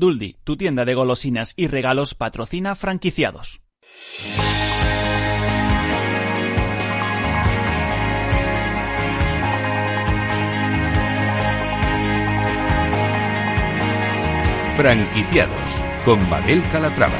Duldi, tu tienda de golosinas y regalos patrocina franquiciados. Franquiciados con Mabel Calatrava.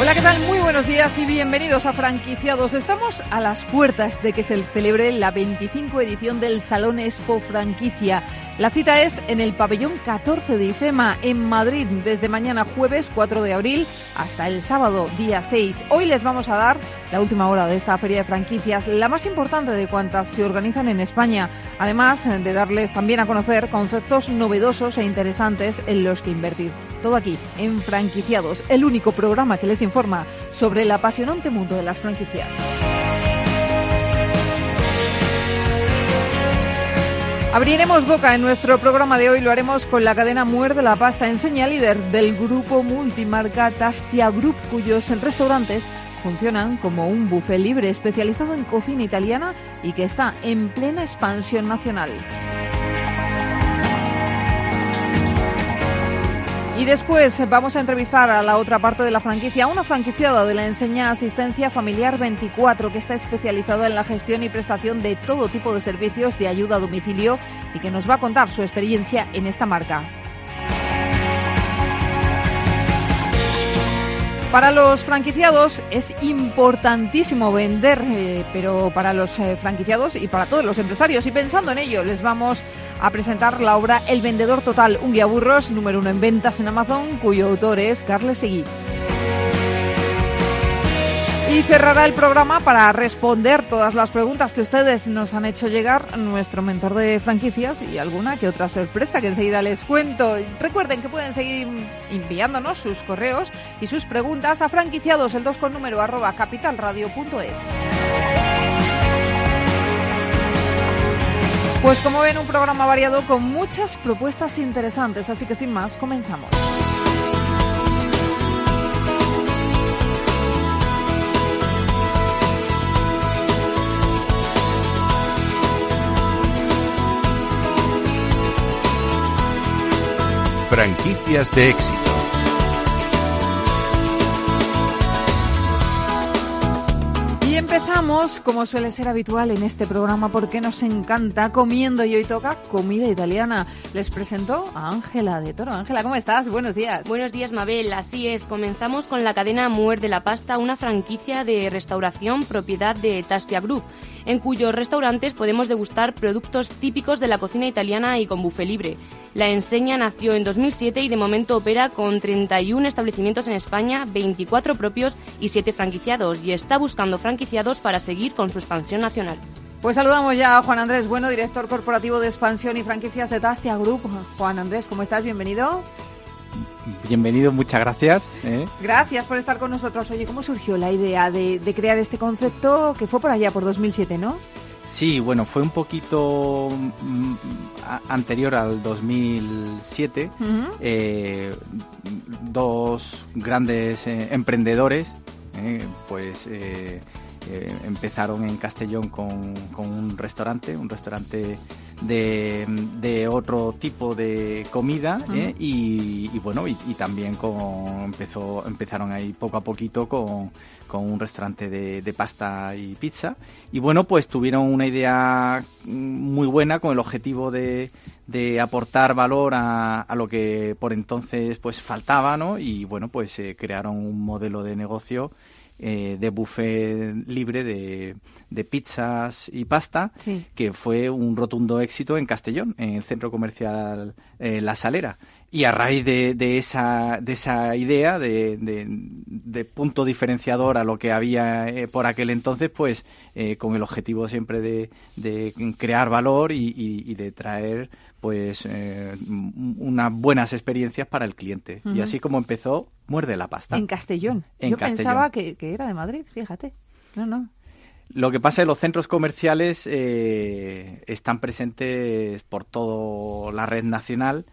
Hola, ¿qué tal? Muy buenos días y bienvenidos a Franquiciados. Estamos a las puertas de que se celebre la 25 edición del Salón Expo Franquicia. La cita es en el pabellón 14 de IFEMA en Madrid desde mañana jueves 4 de abril hasta el sábado día 6. Hoy les vamos a dar la última hora de esta feria de franquicias, la más importante de cuantas se organizan en España, además de darles también a conocer conceptos novedosos e interesantes en los que invertir. Todo aquí en Franquiciados, el único programa que les informa sobre el apasionante mundo de las franquicias. Abriremos boca en nuestro programa de hoy, lo haremos con la cadena Muerde la Pasta, enseña líder del grupo multimarca Tastia Group, cuyos restaurantes funcionan como un buffet libre especializado en cocina italiana y que está en plena expansión nacional. Y después vamos a entrevistar a la otra parte de la franquicia, una franquiciada de la enseña Asistencia Familiar 24, que está especializada en la gestión y prestación de todo tipo de servicios de ayuda a domicilio y que nos va a contar su experiencia en esta marca. Para los franquiciados es importantísimo vender, eh, pero para los eh, franquiciados y para todos los empresarios. Y pensando en ello, les vamos a presentar la obra El Vendedor Total, un guía burros número uno en ventas en Amazon, cuyo autor es Carles Seguí. Y cerrará el programa para responder todas las preguntas que ustedes nos han hecho llegar nuestro mentor de franquicias y alguna que otra sorpresa que enseguida les cuento. Recuerden que pueden seguir enviándonos sus correos y sus preguntas a franquiciados el 2 con número arroba capitalradio.es. Pues como ven, un programa variado con muchas propuestas interesantes, así que sin más, comenzamos. Franquicias de éxito. Y empezamos, como suele ser habitual en este programa, porque nos encanta comiendo y hoy toca comida italiana. Les presento a Ángela de Toro. Ángela, ¿cómo estás? Buenos días. Buenos días, Mabel. Así es, comenzamos con la cadena Muerde la Pasta, una franquicia de restauración propiedad de Tastia Group, en cuyos restaurantes podemos degustar productos típicos de la cocina italiana y con buffet libre. La enseña nació en 2007 y de momento opera con 31 establecimientos en España, 24 propios y 7 franquiciados, y está buscando franquiciados para seguir con su expansión nacional. Pues saludamos ya a Juan Andrés Bueno, director corporativo de expansión y franquicias de Tastia Group. Juan Andrés, ¿cómo estás? Bienvenido. Bienvenido, muchas gracias. ¿eh? Gracias por estar con nosotros. Oye, ¿cómo surgió la idea de, de crear este concepto que fue por allá, por 2007, no? Sí, bueno, fue un poquito mm, anterior al 2007. Ujú. Eh, dos grandes eh, emprendedores, eh, pues empezaron en Castellón con, con un restaurante, un restaurante de, de otro tipo de comida y, y bueno y, y también con empezó empezaron ahí poco a poquito con, con un restaurante de, de pasta y pizza y bueno pues tuvieron una idea mm, muy buena con el objetivo de, de aportar valor a, a lo que por entonces pues faltaba no y bueno pues eh, crearon un modelo de negocio eh, de buffet libre de, de pizzas y pasta Sí. que fue un rotundo éxito en Castellón, en el centro comercial eh, La Salera. Y a raíz de, de esa, de esa idea de, de- de punto diferenciador a lo que había eh, por aquel entonces, pues eh, con el objetivo siempre de, de crear valor y, y- y de traer pues eh, unas buenas experiencias para el cliente. Y así como empezó, muerde la pasta. En Castellón. En Yo Castellón. pensaba que, que era de Madrid, fíjate. No, no. Lo que pasa es que los centros comerciales eh, están presentes por toda la red nacional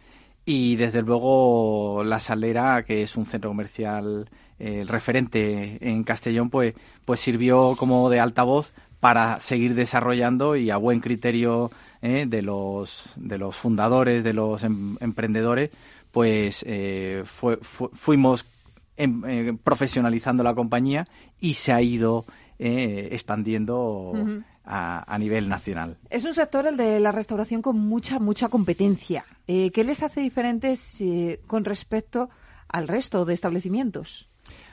y desde luego La Salera, que es un centro comercial eh, referente en Castellón, pues, pues sirvió como de altavoz para seguir desarrollando y a buen criterio eh, de los de los fundadores, de los em, emprendedores, pues eh, fuimos em, eh, profesionalizando la compañía y se ha ido expandiendo a, nivel nacional. Es un sector, el de la restauración, con mucha, mucha competencia. ¿Qué les hace diferentes con respecto al resto de establecimientos?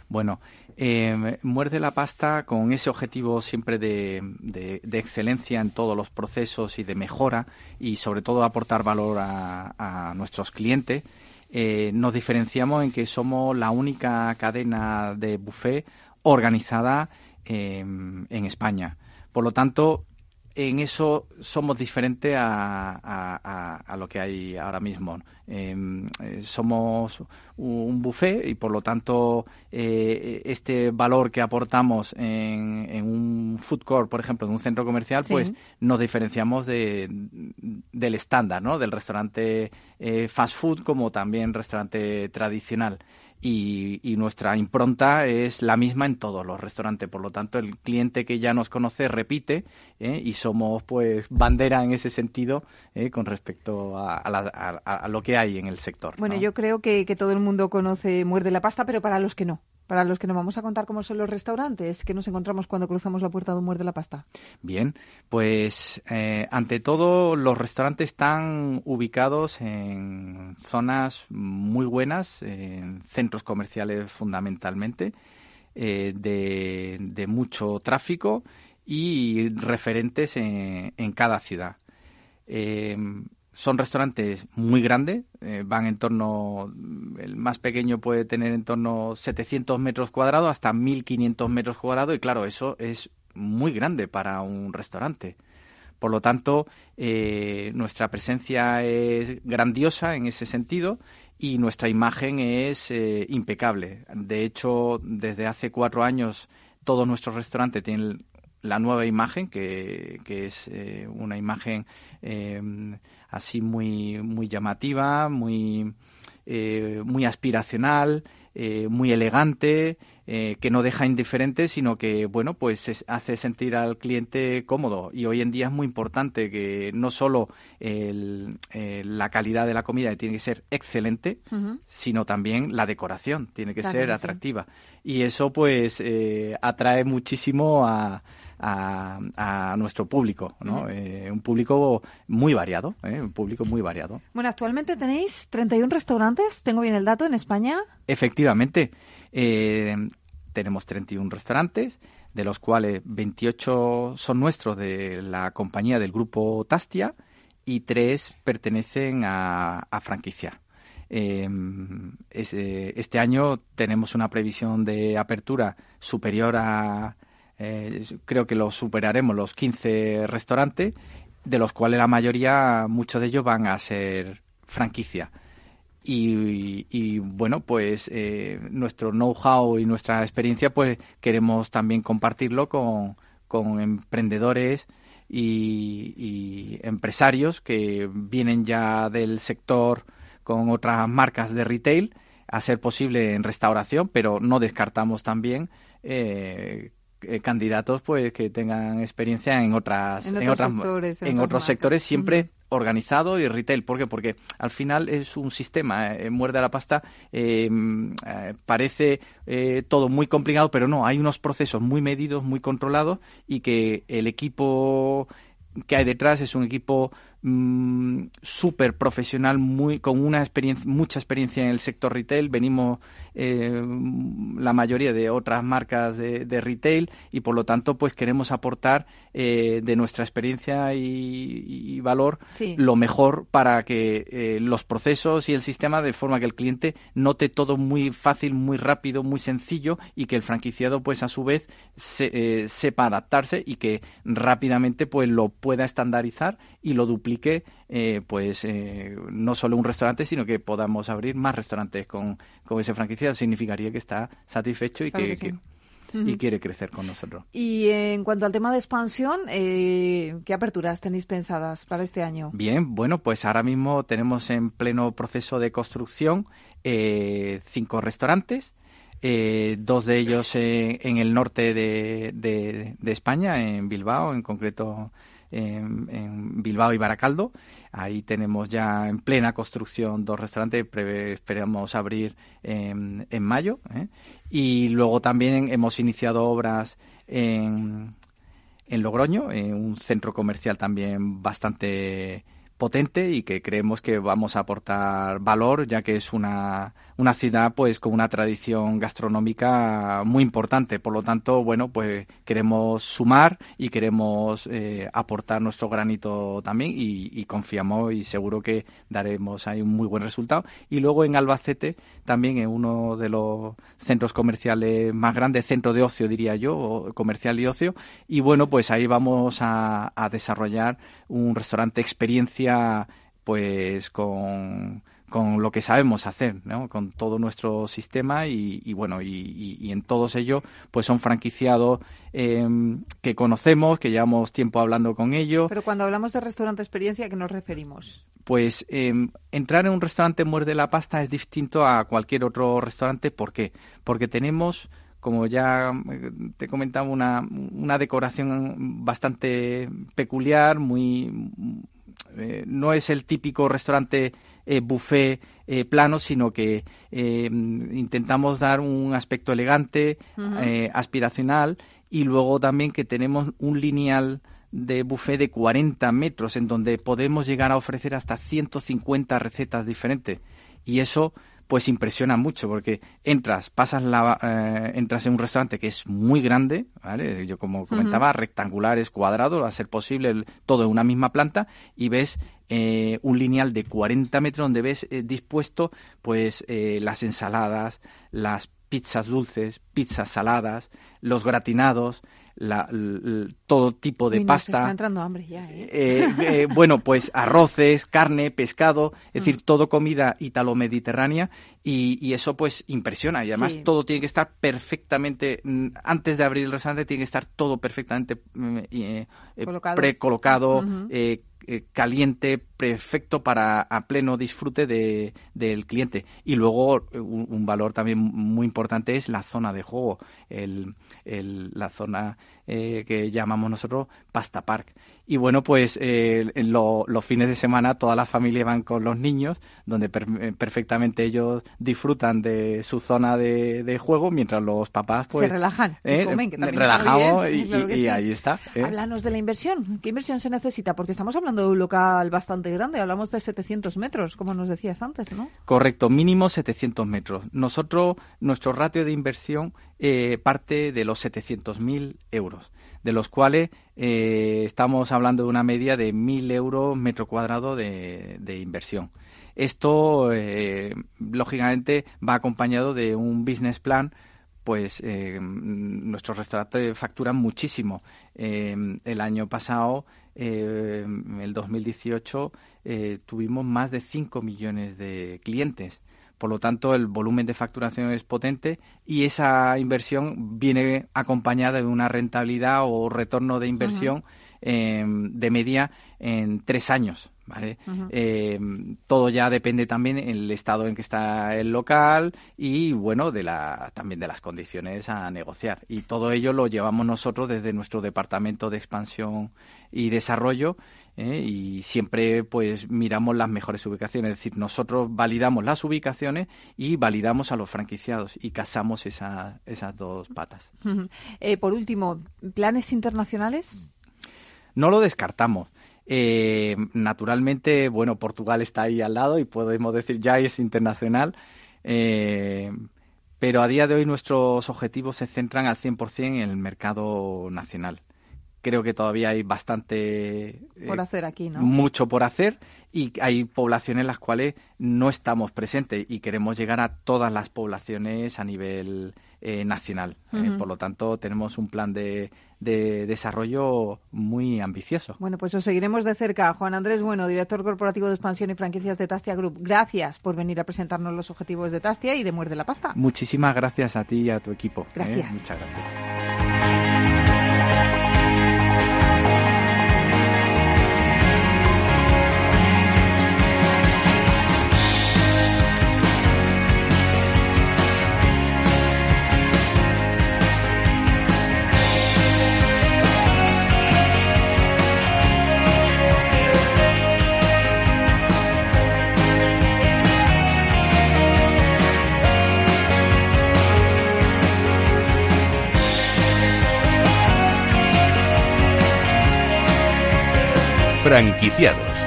Bueno, eh, muerde la pasta con ese objetivo siempre de, excelencia en todos los procesos y de mejora y sobre todo aportar valor a, nuestros clientes. Eh, nos diferenciamos en que somos la única cadena de buffet organizada em, en España. Por lo tanto, en eso somos diferentes a, lo que hay ahora mismo. Em, eh, somos un buffet y por lo tanto eh, este valor que aportamos en, un food court, por ejemplo, en un centro comercial, pues nos diferenciamos de, del estándar, ¿no? Del restaurante eh, fast food como también restaurante tradicional y, nuestra impronta es la misma en todos los restaurantes. Por lo tanto, el cliente que ya nos conoce repite ¿eh? y somos pues bandera en ese sentido ¿eh? con respecto a, lo que hay en el sector. Bueno, yo creo que, que todo el mundo conoce Muerde la Pasta, pero para los que no. Para los que nos vamos a contar cómo son los restaurantes que nos encontramos cuando cruzamos la puerta de un muerde la pasta. Bien, pues eh, ante todo los restaurantes están ubicados en zonas muy buenas, en centros comerciales fundamentalmente, eh, de, mucho tráfico y referentes en, cada ciudad. Eh, son restaurantes muy grandes, eh, van en torno, el más pequeño puede tener en torno 700 metros cuadrados hasta 1500 metros cuadrados y claro, eso es muy grande para un restaurante. Por lo tanto, eh, nuestra presencia es grandiosa en ese sentido y nuestra imagen es eh, impecable. De hecho, desde hace cuatro años todos nuestros restaurantes tienen la nueva imagen, que, que es una imagen así muy, muy llamativa, muy, eh, muy aspiracional, eh, muy elegante, eh, que no deja indiferente, sino que, bueno, pues hace sentir al cliente cómodo. Y hoy en día es muy importante que no solo la calidad de la comida tiene que ser excelente, sino también la decoración tiene que ser atractiva. Y eso, pues, atrae muchísimo a a, nuestro público, ¿no? Eh, un público muy variado, ¿eh? un público muy variado. Bueno, actualmente tenéis 31 restaurantes, tengo bien el dato, en España. Efectivamente, eh, tenemos 31 restaurantes, de los cuales 28 son nuestros de la compañía del grupo Tastia y tres pertenecen a, franquicia. este año tenemos una previsión de apertura superior a eh, creo que lo superaremos los 15 restaurantes, de los cuales la mayoría, muchos de ellos van a ser franquicia. Y, bueno, pues eh, nuestro know-how y nuestra experiencia, pues queremos también compartirlo con, emprendedores y, empresarios que vienen ya del sector con otras marcas de retail, a ser posible en restauración, pero no descartamos también eh, eh, candidatos pues que tengan experiencia en otras en, otros sectores, en, otros sectores siempre organizado y retail. ¿por qué? porque al final es un sistema eh, muerde la pasta eh, parece todo muy complicado pero no hay unos procesos muy medidos muy controlados y que el equipo que hay detrás es un equipo mm, súper profesional, muy, con una experiencia, mucha experiencia en el sector retail. Venimos eh, la mayoría de otras marcas de, retail y por lo tanto pues queremos aportar eh, de nuestra experiencia y, valor lo mejor para que eh, los procesos y el sistema de forma que el cliente note todo muy fácil, muy rápido, muy sencillo y que el franquiciado pues a su vez sepa adaptarse y que rápidamente pues lo pueda estandarizar y lo duplique, eh, pues eh, no solo un restaurante, sino que podamos abrir más restaurantes con, con ese franquicia, significaría que está satisfecho y que, y quiere crecer con nosotros. Y en cuanto al tema de expansión, eh, ¿qué aperturas tenéis pensadas para este año? Bien, bueno, pues ahora mismo tenemos en pleno proceso de construcción cinco restaurantes. dos de ellos en el norte de, de, España, en Bilbao, en concreto en, Bilbao y Baracaldo. Ahí tenemos ya en plena construcción dos restaurantes, esperamos abrir en, mayo. Y luego también hemos iniciado obras en, en Logroño, un centro comercial también bastante potente y que creemos que vamos a aportar valor ya que es una, una ciudad pues con una tradición gastronómica muy importante. Por lo tanto bueno pues queremos sumar y queremos eh, aportar nuestro granito también y, confiamos y seguro que daremos ahí un muy buen resultado. Y luego en Albacete también en uno de los centros comerciales más grandes centro de ocio diría yo comercial y ocio. Y bueno pues ahí vamos a, a desarrollar un restaurante experiencia pues con, lo que sabemos hacer, ¿no? con todo nuestro sistema y, bueno, y, en todos ellos pues son franquiciados em, que conocemos, que llevamos tiempo hablando con ellos. Pero cuando hablamos de restaurante experiencia, ¿a qué nos referimos? Pues em, entrar en un restaurante Muerde la Pasta es distinto a cualquier otro restaurante. ¿Por qué? Porque tenemos como ya eh, te comentaba, una, una decoración bastante peculiar, muy eh, no es el típico restaurante eh, buffet eh, plano, sino que intentamos dar un aspecto elegante, aspiracional, y luego también que tenemos un lineal de buffet de 40 metros, en donde podemos llegar a ofrecer hasta 150 recetas diferentes. Y eso pues impresiona mucho porque entras, pasas la, eh, entras en un restaurante que es muy grande, ¿vale? Yo como comentaba, rectangulares, cuadrados, a ser posible todo en una misma planta y ves eh, un lineal de 40 metros donde ves eh, dispuesto pues las ensaladas, las pizzas dulces, pizzas saladas, los gratinados, la, todo tipo de pasta. está entrando hambre ya, ¿eh? Eh, ¿eh? bueno, pues arroces, carne, pescado, es decir, mm. todo comida italo-mediterránea y, y, eso pues impresiona y además todo tiene que estar perfectamente, mm, antes de abrir el restaurante tiene que estar todo perfectamente mm, eh, precolocado, eh, caliente, perfecto para a pleno disfrute de, del cliente. Y luego eh, un, valor también muy importante es la zona de juego, el, el, la zona eh, que llamamos nosotros Pasta Park. Y bueno, pues eh, en los fines de semana toda la familia van con los niños, donde eh, perfectamente ellos disfrutan de su zona de, juego, mientras los papás pues... Se relajan y comen, que también Relajamos y, ahí está. Háblanos de la inversión. ¿Qué inversión se necesita? Porque estamos hablando de un local bastante grande, hablamos de 700 metros, como nos decías antes, ¿no? Correcto, mínimo 700 metros. Nosotros, nuestro ratio de inversión parte de los 700.000 euros de los cuales eh, estamos hablando de una media de 1.000 euros metro cuadrado de, inversión. Esto, eh, lógicamente, va acompañado de un business plan pues eh, nuestros restaurantes facturan muchísimo. el año pasado, en el 2018, tuvimos más de 5 millones de clientes. Por lo tanto, el volumen de facturación es potente y esa inversión viene acompañada de una rentabilidad o retorno de inversión em, de media en tres años. ¿Vale? Em, todo ya depende también del estado en que está el local y, bueno, de la, también de las condiciones a negociar. Y todo ello lo llevamos nosotros desde nuestro departamento de expansión y desarrollo ¿eh? y siempre pues miramos las mejores ubicaciones, es decir, nosotros validamos las ubicaciones y validamos a los franquiciados y casamos esa, esas dos patas. Eh, por último, ¿planes internacionales? No lo descartamos. Eh, naturalmente, bueno, Portugal está ahí al lado y podemos decir ya es internacional, pero a día de hoy nuestros objetivos se centran al 100% en el mercado nacional creo que todavía hay bastante... Eh, por hacer aquí, ¿no? Mucho por hacer y hay poblaciones en las cuales no estamos presentes y queremos llegar a todas las poblaciones a nivel eh, nacional. Eh, por lo tanto, tenemos un plan de, de, desarrollo muy ambicioso. Bueno, pues os seguiremos de cerca. Juan Andrés Bueno, director corporativo de expansión y franquicias de Tastia Group. Gracias por venir a presentarnos los objetivos de Tastia y de Muerde la Pasta. Muchísimas gracias a ti y a tu equipo. Gracias. Muchas gracias. Franquiciados.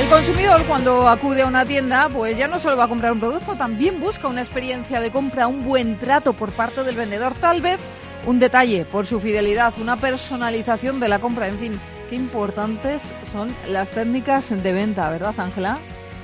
El consumidor cuando acude a una tienda, pues ya no solo va a comprar un producto, también busca una experiencia de compra, un buen trato por parte del vendedor, tal vez un detalle por su fidelidad, una personalización de la compra, en fin, qué importantes son las técnicas de venta, ¿verdad, Ángela?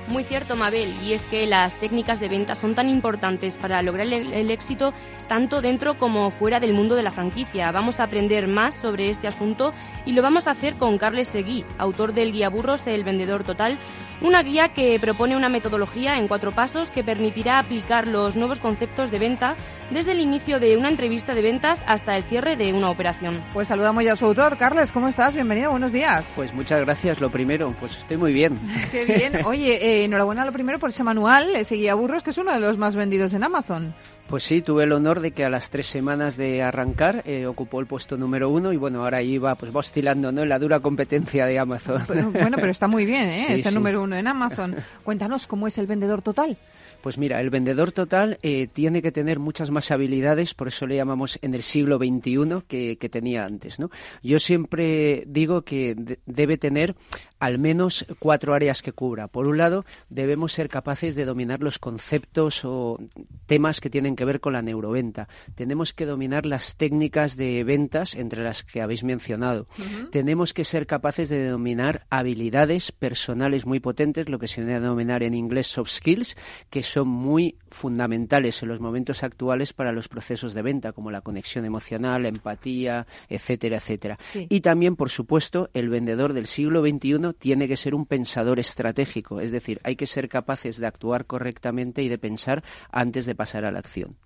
Muy cierto, Mabel, y es que las técnicas de venta son tan importantes para lograr el, el, éxito tanto dentro como fuera del mundo de la franquicia. Vamos a aprender más sobre este asunto y lo vamos a hacer con Carles Seguí, autor del guía Burros, el vendedor total, una guía que propone una metodología en cuatro pasos que permitirá aplicar los nuevos conceptos de venta desde el inicio de una entrevista de ventas hasta el cierre de una operación. Pues saludamos ya a su autor. Carles, ¿cómo estás? Bienvenido, buenos días. Pues muchas gracias, lo primero, pues estoy muy bien. Qué bien. Oye, eh, enhorabuena lo primero por ese manual, ese guía burros, que es uno de los más vendidos en Amazon. Pues sí, tuve el honor de que a las tres semanas de arrancar eh, ocupó el puesto número uno y bueno, ahora iba pues va oscilando ¿no? en la dura competencia de Amazon. Pero, bueno, pero está muy bien, ¿eh? Sí, ese sí. número uno en Amazon. Cuéntanos cómo es el vendedor total. Pues mira, el vendedor total eh, tiene que tener muchas más habilidades, por eso le llamamos en el siglo XXI que, que tenía antes. ¿no? Yo siempre digo que de debe tener al menos cuatro áreas que cubra. Por un lado, debemos ser capaces de dominar los conceptos o temas que tienen que ver con la neuroventa. Tenemos que dominar las técnicas de ventas, entre las que habéis mencionado. Uh -huh. Tenemos que ser capaces de dominar habilidades personales muy potentes, lo que se denominar en inglés soft skills, que son muy fundamentales en los momentos actuales para los procesos de venta, como la conexión emocional, la empatía, etcétera, etcétera. Sí. Y también, por supuesto, el vendedor del siglo XXI tiene que ser un pensador estratégico, es decir, hay que ser capaces de actuar correctamente y de pensar antes de pasar a la acción.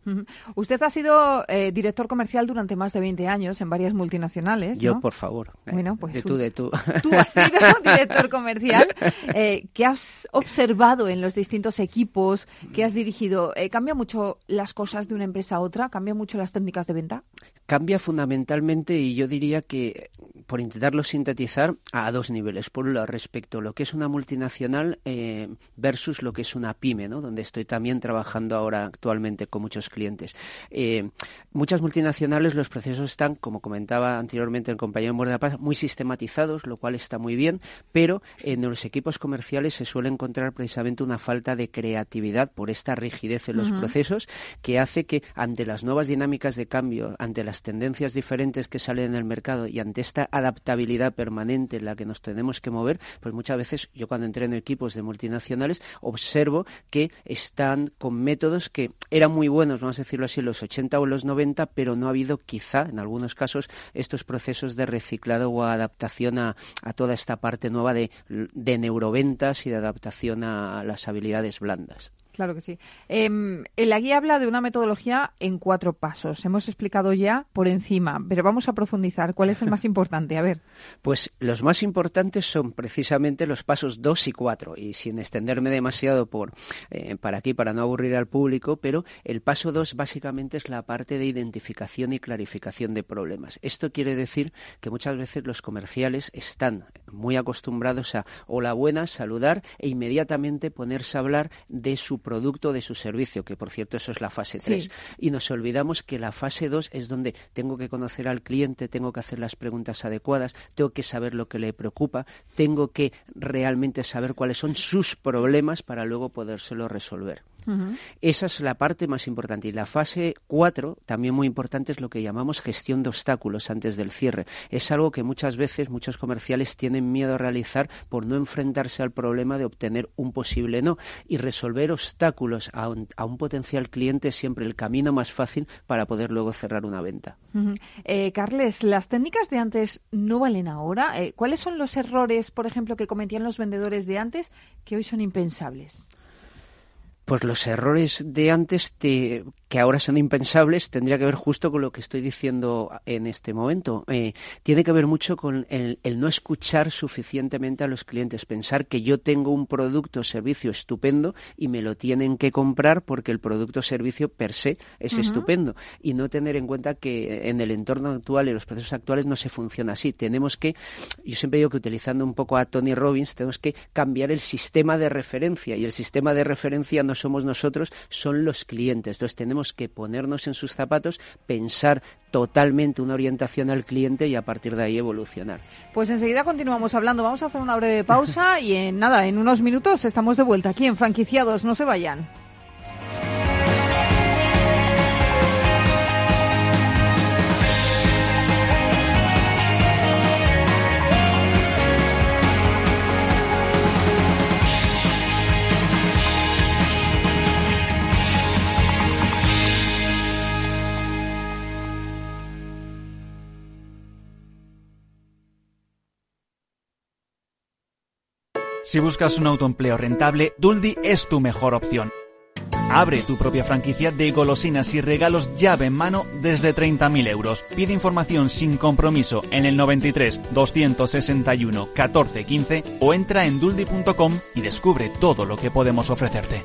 Usted ha sido eh, director comercial durante más de 20 años en varias multinacionales. Yo, por favor. Bueno, pues de tú, de tú. Tú has sido director comercial. Eh, ¿Qué has observado en los distintos equipos que has dirigido? Eh, ¿Cambia mucho las cosas de una empresa a otra? ¿Cambia mucho las técnicas de venta? Cambia fundamentalmente y yo diría que, por intentarlo sintetizar, a dos niveles. Por un lado, respecto a lo que es una multinacional eh, versus lo que es una pyme, ¿no? donde estoy también trabajando ahora actualmente con muchos clientes. Eh, muchas multinacionales, los procesos están, como comentaba anteriormente el compañero Mordapaz, muy sistematizados, lo cual está muy bien, pero en los equipos comerciales se suele encontrar precisamente una falta de creatividad por esta rigidez en los uh -huh. procesos que hace que ante las nuevas dinámicas de cambio, ante las tendencias diferentes que salen en el mercado y ante esta adaptabilidad permanente en la que nos tenemos que mover, pues muchas veces yo cuando entreno equipos de multinacionales observo que están con métodos que eran muy buenos, vamos a decirlo así, en los 80 o en los 90, pero no ha habido quizá en algunos casos estos procesos de reciclado o adaptación a, toda esta parte nueva de neuroventas y de adaptación a las habilidades blandas. Claro que sí. Eh, la guía habla de una metodología en cuatro pasos. Hemos explicado ya por encima, pero vamos a profundizar. ¿Cuál es el más importante? A ver. Pues los más importantes son precisamente los pasos dos y cuatro. Y sin extenderme demasiado por eh, para aquí, para no aburrir al público, pero el paso dos básicamente es la parte de identificación y clarificación de problemas. Esto quiere decir que muchas veces los comerciales están muy acostumbrados a hola buenas, saludar e inmediatamente ponerse a hablar de su producto, de su servicio, que por cierto eso es la fase 3. Sí. Y nos olvidamos que la fase 2 es donde tengo que conocer al cliente, tengo que hacer las preguntas adecuadas, tengo que saber lo que le preocupa, tengo que realmente saber cuáles son sus problemas para luego podérselo resolver. Uh -huh. Esa es la parte más importante. Y la fase 4, también muy importante, es lo que llamamos gestión de obstáculos antes del cierre. Es algo que muchas veces muchos comerciales tienen miedo a realizar por no enfrentarse al problema de obtener un posible no. Y resolver obstáculos a un, a un potencial cliente es siempre el camino más fácil para poder luego cerrar una venta. Uh -huh. eh, Carles, ¿las técnicas de antes no valen ahora? Eh, ¿Cuáles son los errores, por ejemplo, que cometían los vendedores de antes que hoy son impensables? Pues los errores de antes te, que ahora son impensables tendría que ver justo con lo que estoy diciendo en este momento. Eh, tiene que ver mucho con el, el, no escuchar suficientemente a los clientes, pensar que yo tengo un producto o servicio estupendo y me lo tienen que comprar porque el producto o servicio per se es uh -huh. estupendo y no tener en cuenta que en el entorno actual y los procesos actuales no se funciona así. Tenemos que, yo siempre digo que utilizando un poco a Tony Robbins, tenemos que cambiar el sistema de referencia y el sistema de referencia no somos nosotros, son los clientes. Entonces tenemos que ponernos en sus zapatos, pensar totalmente una orientación al cliente y a partir de ahí evolucionar. Pues enseguida continuamos hablando. Vamos a hacer una breve pausa y en nada, en unos minutos estamos de vuelta aquí en Franquiciados. No se vayan. Si buscas un autoempleo rentable, Duldi es tu mejor opción. Abre tu propia franquicia de golosinas y regalos llave en mano desde 30.000 euros. Pide información sin compromiso en el 93 261 14 15 o entra en duldi.com y descubre todo lo que podemos ofrecerte.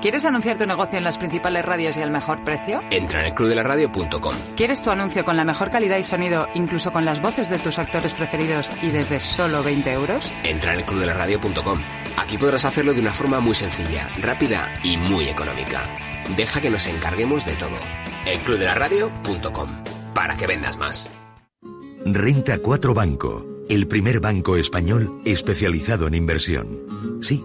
¿Quieres anunciar tu negocio en las principales radios y al mejor precio? Entra en el clubdelaradio.com. ¿Quieres tu anuncio con la mejor calidad y sonido, incluso con las voces de tus actores preferidos y desde solo 20 euros? Entra en el clubdelaradio.com. Aquí podrás hacerlo de una forma muy sencilla, rápida y muy económica. Deja que nos encarguemos de todo. El clubdelaradio.com. Para que vendas más. Renta 4 Banco, el primer banco español especializado en inversión. Sí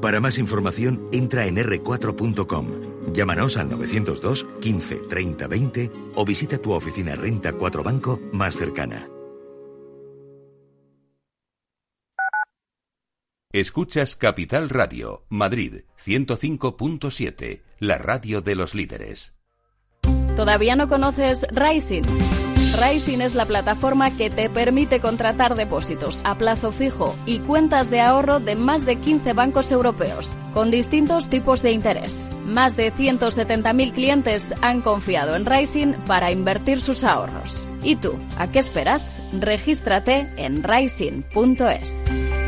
Para más información, entra en r4.com. Llámanos al 902 15 30 20 o visita tu oficina Renta 4 Banco más cercana. Escuchas Capital Radio, Madrid 105.7, la radio de los líderes. ¿Todavía no conoces Rising? Rising es la plataforma que te permite contratar depósitos a plazo fijo y cuentas de ahorro de más de 15 bancos europeos, con distintos tipos de interés. Más de 170.000 clientes han confiado en Rising para invertir sus ahorros. ¿Y tú? ¿A qué esperas? Regístrate en rising.es.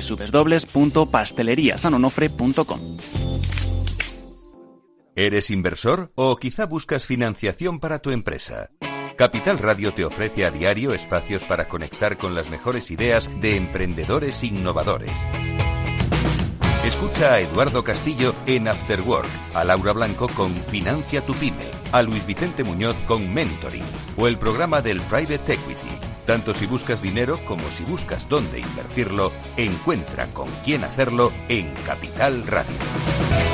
www.pasteleriasanonofre.com. ¿Eres inversor o quizá buscas financiación para tu empresa? Capital Radio te ofrece a diario espacios para conectar con las mejores ideas de emprendedores innovadores. Escucha a Eduardo Castillo en After Work, a Laura Blanco con Financia tu Pyme, a Luis Vicente Muñoz con Mentoring o el programa del Private Equity. Tanto si buscas dinero como si buscas dónde invertirlo, encuentra con quién hacerlo en Capital Radio.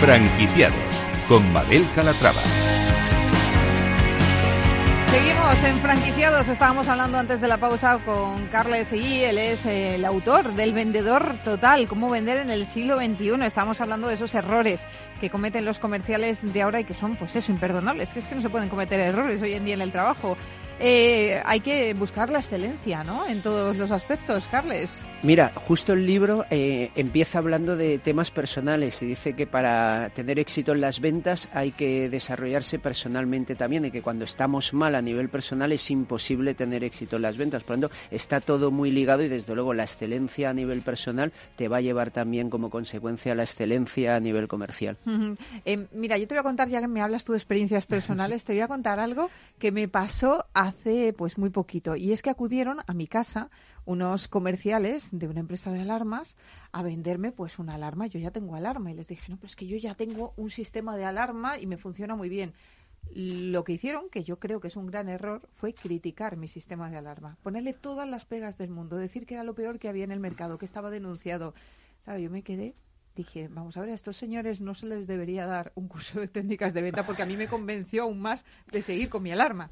Franquiciados con Mabel Calatrava. Seguimos en franquiciados. Estábamos hablando antes de la pausa con Carles y él es el autor del Vendedor Total, cómo vender en el siglo XXI. Estamos hablando de esos errores que cometen los comerciales de ahora y que son, pues eso, imperdonables. Que es que no se pueden cometer errores hoy en día en el trabajo. Eh, hay que buscar la excelencia, ¿no? En todos los aspectos, Carles. Mira, justo el libro eh, empieza hablando de temas personales y dice que para tener éxito en las ventas hay que desarrollarse personalmente también y que cuando estamos mal a nivel personal es imposible tener éxito en las ventas. Por lo tanto, está todo muy ligado y desde luego la excelencia a nivel personal te va a llevar también como consecuencia la excelencia a nivel comercial. Eh, mira, yo te voy a contar, ya que me hablas tú de experiencias personales, te voy a contar algo que me pasó hace pues muy poquito y es que acudieron a mi casa unos comerciales de una empresa de alarmas a venderme pues una alarma. Yo ya tengo alarma y les dije, no, pero es que yo ya tengo un sistema de alarma y me funciona muy bien. Lo que hicieron, que yo creo que es un gran error, fue criticar mi sistema de alarma, ponerle todas las pegas del mundo, decir que era lo peor que había en el mercado, que estaba denunciado. yo me quedé dije, vamos a ver, a estos señores no se les debería dar un curso de técnicas de venta porque a mí me convenció aún más de seguir con mi alarma.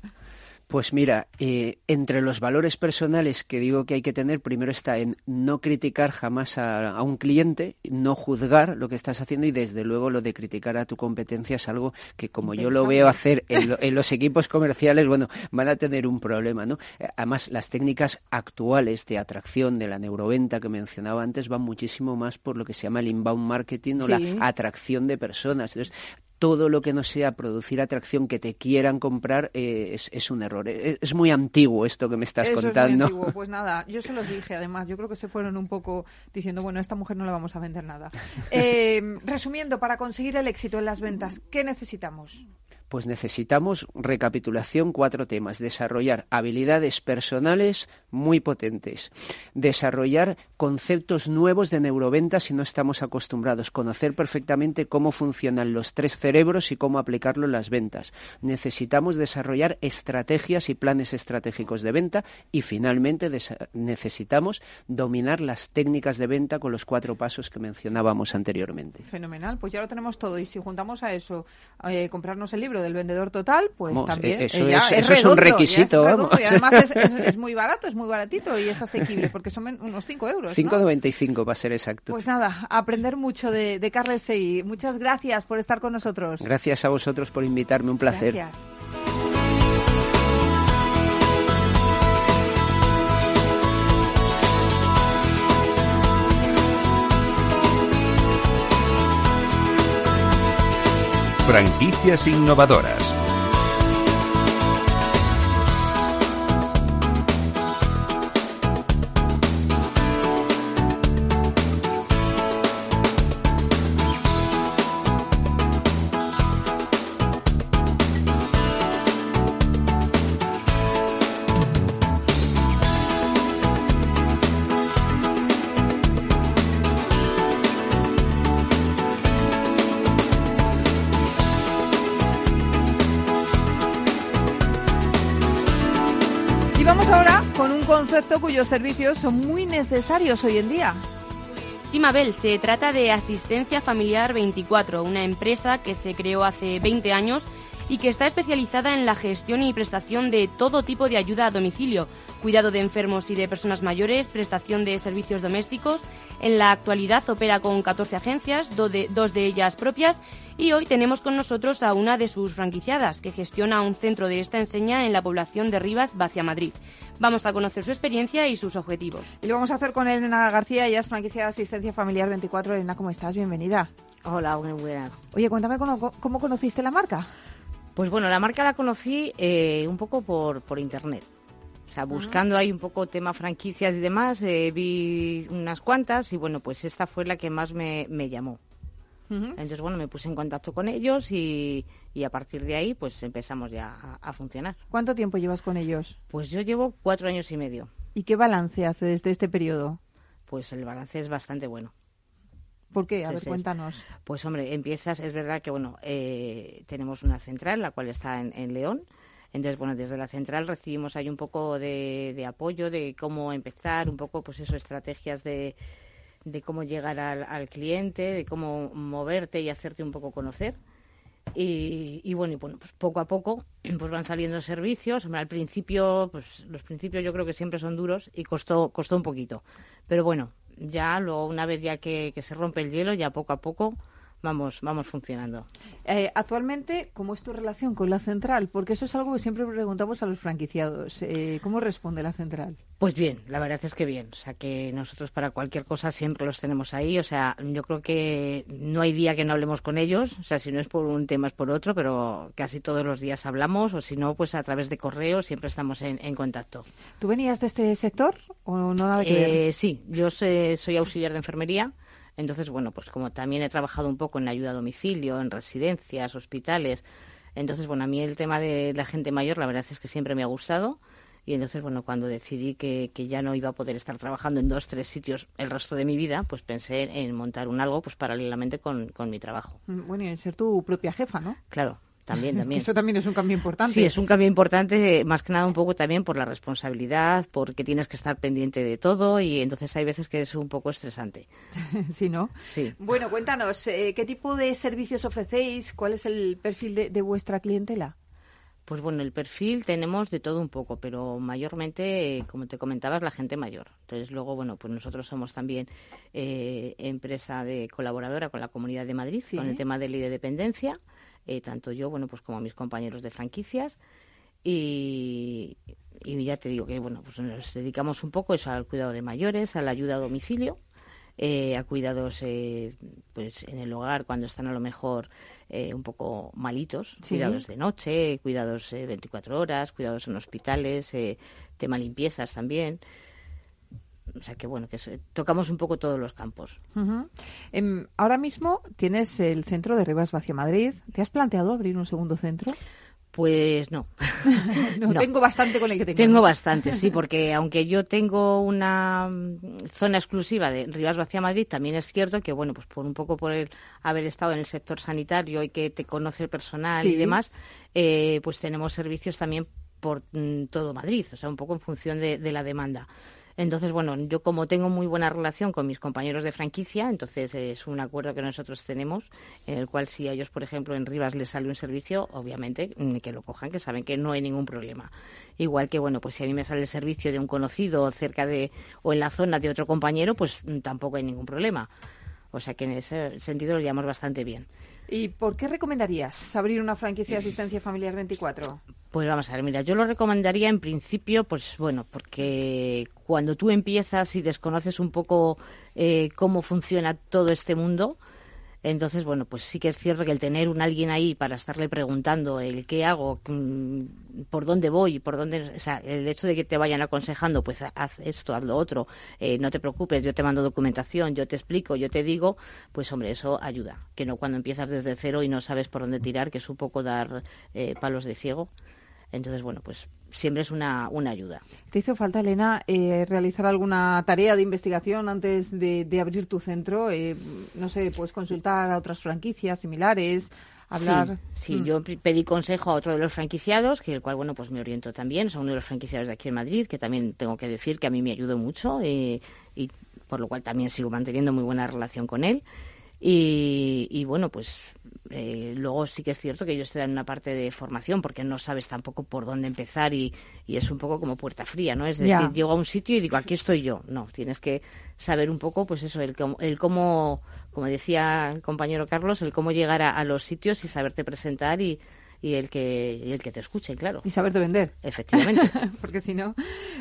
Pues mira, eh, entre los valores personales que digo que hay que tener, primero está en no criticar jamás a, un cliente, no juzgar lo que estás haciendo y desde luego lo de criticar a tu competencia es algo que como yo lo veo hacer en, los equipos comerciales, bueno, van a tener un problema, ¿no? Además, las técnicas actuales de atracción de la neuroventa que mencionaba antes van muchísimo más por lo que se llama el inbound marketing o la atracción de personas. Entonces, todo lo que no sea producir atracción que te quieran comprar eh, es, un error. Eh, es, muy antiguo esto que me estás contando. Es muy antiguo. Pues nada, yo se los dije además. Yo creo que se fueron un poco diciendo, bueno, a esta mujer no le vamos a vender nada. Eh, resumiendo, para conseguir el éxito en las ventas, ¿qué necesitamos? Pues necesitamos, recapitulación, cuatro temas. Desarrollar habilidades personales muy potentes. Desarrollar conceptos nuevos de neuroventa si no estamos acostumbrados. Conocer perfectamente cómo funcionan los tres cerebros y cómo aplicarlo en las ventas. Necesitamos desarrollar estrategias y planes estratégicos de venta. Y finalmente necesitamos dominar las técnicas de venta con los cuatro pasos que mencionábamos anteriormente. Fenomenal. Pues ya lo tenemos todo. Y si juntamos a eso, eh, comprarnos el libro del vendedor total, pues también. Eso, es, un requisito, Y además es, muy barato, es muy baratito y es asequible, porque son unos 5 euros. 5,95 va a ser exacto. Pues nada, aprender mucho de, de Carles Sey. Muchas gracias por estar con nosotros. Gracias a vosotros por invitarme, un placer. Gracias. Franquicias innovadoras. Cuyos servicios son muy necesarios hoy en día. Timabel, se trata de Asistencia Familiar 24, una empresa que se creó hace 20 años y que está especializada en la gestión y prestación de todo tipo de ayuda a domicilio, cuidado de enfermos y de personas mayores, prestación de servicios domésticos. En la actualidad opera con 14 agencias, dos de, ellas propias, y hoy tenemos con nosotros a una de sus franquiciadas, que gestiona un centro de esta enseña en la población de Rivas, hacia Madrid. Vamos a conocer su experiencia y sus objetivos. Y lo vamos a hacer con Elena García, ella es franquiciada de Asistencia Familiar 24. Elena, ¿cómo estás? Bienvenida. Hola, buenas. Oye, cuéntame cómo, conociste la marca. Pues bueno, la marca la conocí eh, un poco por, por internet. O sea, buscando ahí un poco tema franquicias y demás, eh, vi unas cuantas y bueno, pues esta fue la que más me, me llamó. Entonces, bueno, me puse en contacto con ellos y, y a partir de ahí, pues empezamos ya a, funcionar. ¿Cuánto tiempo llevas con ellos? Pues yo llevo cuatro años y medio. ¿Y qué balance hace desde este periodo? Pues el balance es bastante bueno. ¿Por qué? A ver, cuéntanos. Pues hombre, empiezas, es verdad que bueno, eh, tenemos una central, la cual está en, León. Entonces, bueno, desde la central recibimos ahí un poco de, de, apoyo, de cómo empezar, un poco, pues eso, estrategias de, de cómo llegar al, al, cliente, de cómo moverte y hacerte un poco conocer. Y, bueno, y bueno, pues poco a poco pues van saliendo servicios. al principio, pues los principios yo creo que siempre son duros y costó, costó un poquito. Pero bueno, ya luego una vez ya que, que se rompe el hielo, ya poco a poco vamos, vamos funcionando. Eh, actualmente, ¿cómo es tu relación con la central? Porque eso es algo que siempre preguntamos a los franquiciados. Eh, ¿Cómo responde la central? Pues bien, la verdad es que bien. O sea, que nosotros para cualquier cosa siempre los tenemos ahí. O sea, yo creo que no hay día que no hablemos con ellos. O sea, si no es por un tema es por otro, pero casi todos los días hablamos. O si no, pues a través de correo siempre estamos en, contacto. ¿Tú venías de este sector o no nada que ver? Eh, sí, yo soy auxiliar de enfermería. Entonces, bueno, pues como también he trabajado un poco en ayuda a domicilio, en residencias, hospitales, entonces, bueno, a mí el tema de la gente mayor, la verdad es que siempre me ha gustado. Y entonces, bueno, cuando decidí que, que, ya no iba a poder estar trabajando en dos, tres sitios el resto de mi vida, pues pensé en montar un algo pues paralelamente con, con mi trabajo. Bueno, y en ser tu propia jefa, ¿no? Claro, también, también. Eso también es un cambio importante. Sí, es un cambio importante, más que nada un poco también por la responsabilidad, porque tienes que estar pendiente de todo y entonces hay veces que es un poco estresante. sí, ¿no? Sí. Bueno, cuéntanos, eh, ¿qué tipo de servicios ofrecéis? ¿Cuál es el perfil de, vuestra clientela? Pues bueno, el perfil tenemos de todo un poco, pero mayormente, como te comentabas, la gente mayor. Entonces luego, bueno, pues nosotros somos también eh, empresa de colaboradora con la Comunidad de Madrid con el tema de ley de dependencia. Eh, tanto yo, bueno, pues como mis compañeros de franquicias. Y, ya te digo que, bueno, pues nos dedicamos un poco eso al cuidado de mayores, a la ayuda a domicilio, eh, a cuidados eh, pues en el hogar cuando están a lo mejor un poco malitos, cuidados de noche, cuidados 24 horas, cuidados en hospitales, tema limpiezas también. O sea que bueno, que tocamos un poco todos los campos. Em, ahora mismo tienes el centro de Rivas Vacia Madrid. ¿Te has planteado abrir un segundo centro? Pues no. no. Tengo bastante con el que tengo. Tengo bastante, sí, porque aunque yo tengo una mm, zona exclusiva de Rivas Vacia Madrid, también es cierto que, bueno, pues por un poco por el haber estado en el sector sanitario y que te conoce el personal y demás, eh, pues tenemos servicios también por mm, todo Madrid, o sea, un poco en función de la demanda. Entonces, bueno, yo como tengo muy buena relación con mis compañeros de franquicia, entonces es un acuerdo que nosotros tenemos en el cual si a ellos, por ejemplo, en Rivas les sale un servicio, obviamente mm, que lo cojan, que saben que no hay ningún problema. Igual que, bueno, pues si a mí me sale el servicio de un conocido cerca de o en la zona de otro compañero, pues mm, tampoco hay ningún problema. O sea que en ese sentido lo llevamos bastante bien. ¿Y por qué recomendarías abrir una franquicia de asistencia familiar 24? Pues vamos a ver, mira, yo lo recomendaría en principio, pues bueno, porque cuando tú empiezas y desconoces un poco eh, cómo funciona todo este mundo, entonces, bueno, pues sí que es cierto que el tener un alguien ahí para estarle preguntando el qué hago, mm, por dónde voy, por dónde, o sea, el hecho de que te vayan aconsejando, pues haz esto, haz lo otro, eh, no te preocupes, yo te mando documentación, yo te explico, yo te digo, pues hombre, eso ayuda. Que no cuando empiezas desde cero y no sabes por dónde tirar, que es un poco dar eh, palos de ciego. Entonces, bueno, pues siempre es una, una ayuda. ¿Te hizo falta, Elena, eh, realizar alguna tarea de investigación antes de, abrir tu centro? Eh, no sé, pues consultar a otras franquicias similares, hablar. Sí, mm. yo pedí consejo a otro de los franquiciados, que el cual, bueno, pues me oriento también. Es uno de los franquiciados de aquí en Madrid, que también tengo que decir que a mí me ayudó mucho eh, y por lo cual también sigo manteniendo muy buena relación con él. Y, bueno, pues eh, luego sí que es cierto que ellos te dan una parte de formación porque no sabes tampoco por dónde empezar y, es un poco como puerta fría, ¿no? Es decir, llego a un sitio y digo, aquí estoy yo. No, tienes que saber un poco, pues eso, el, el cómo, como decía el compañero Carlos, el cómo llegar a los sitios y saberte presentar y, y el que, el que te escuche, claro. Y saberte vender. Efectivamente. Porque si no.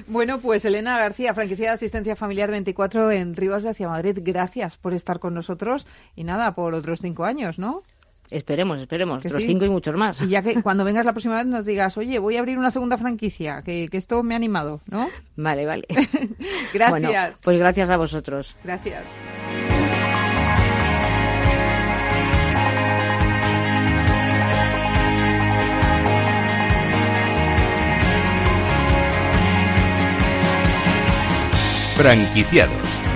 Bueno, pues Elena García, franquicia de asistencia familiar 24 en Rivas hacia Madrid. Gracias por estar con nosotros y nada, por otros cinco años, ¿no? Esperemos, esperemos, otros cinco y muchos más. Y ya que cuando vengas la próxima vez nos digas, oye, voy a abrir una segunda franquicia, que, que esto me ha animado, ¿no? Vale, vale. gracias. pues gracias a vosotros. Gracias. Franquiciados.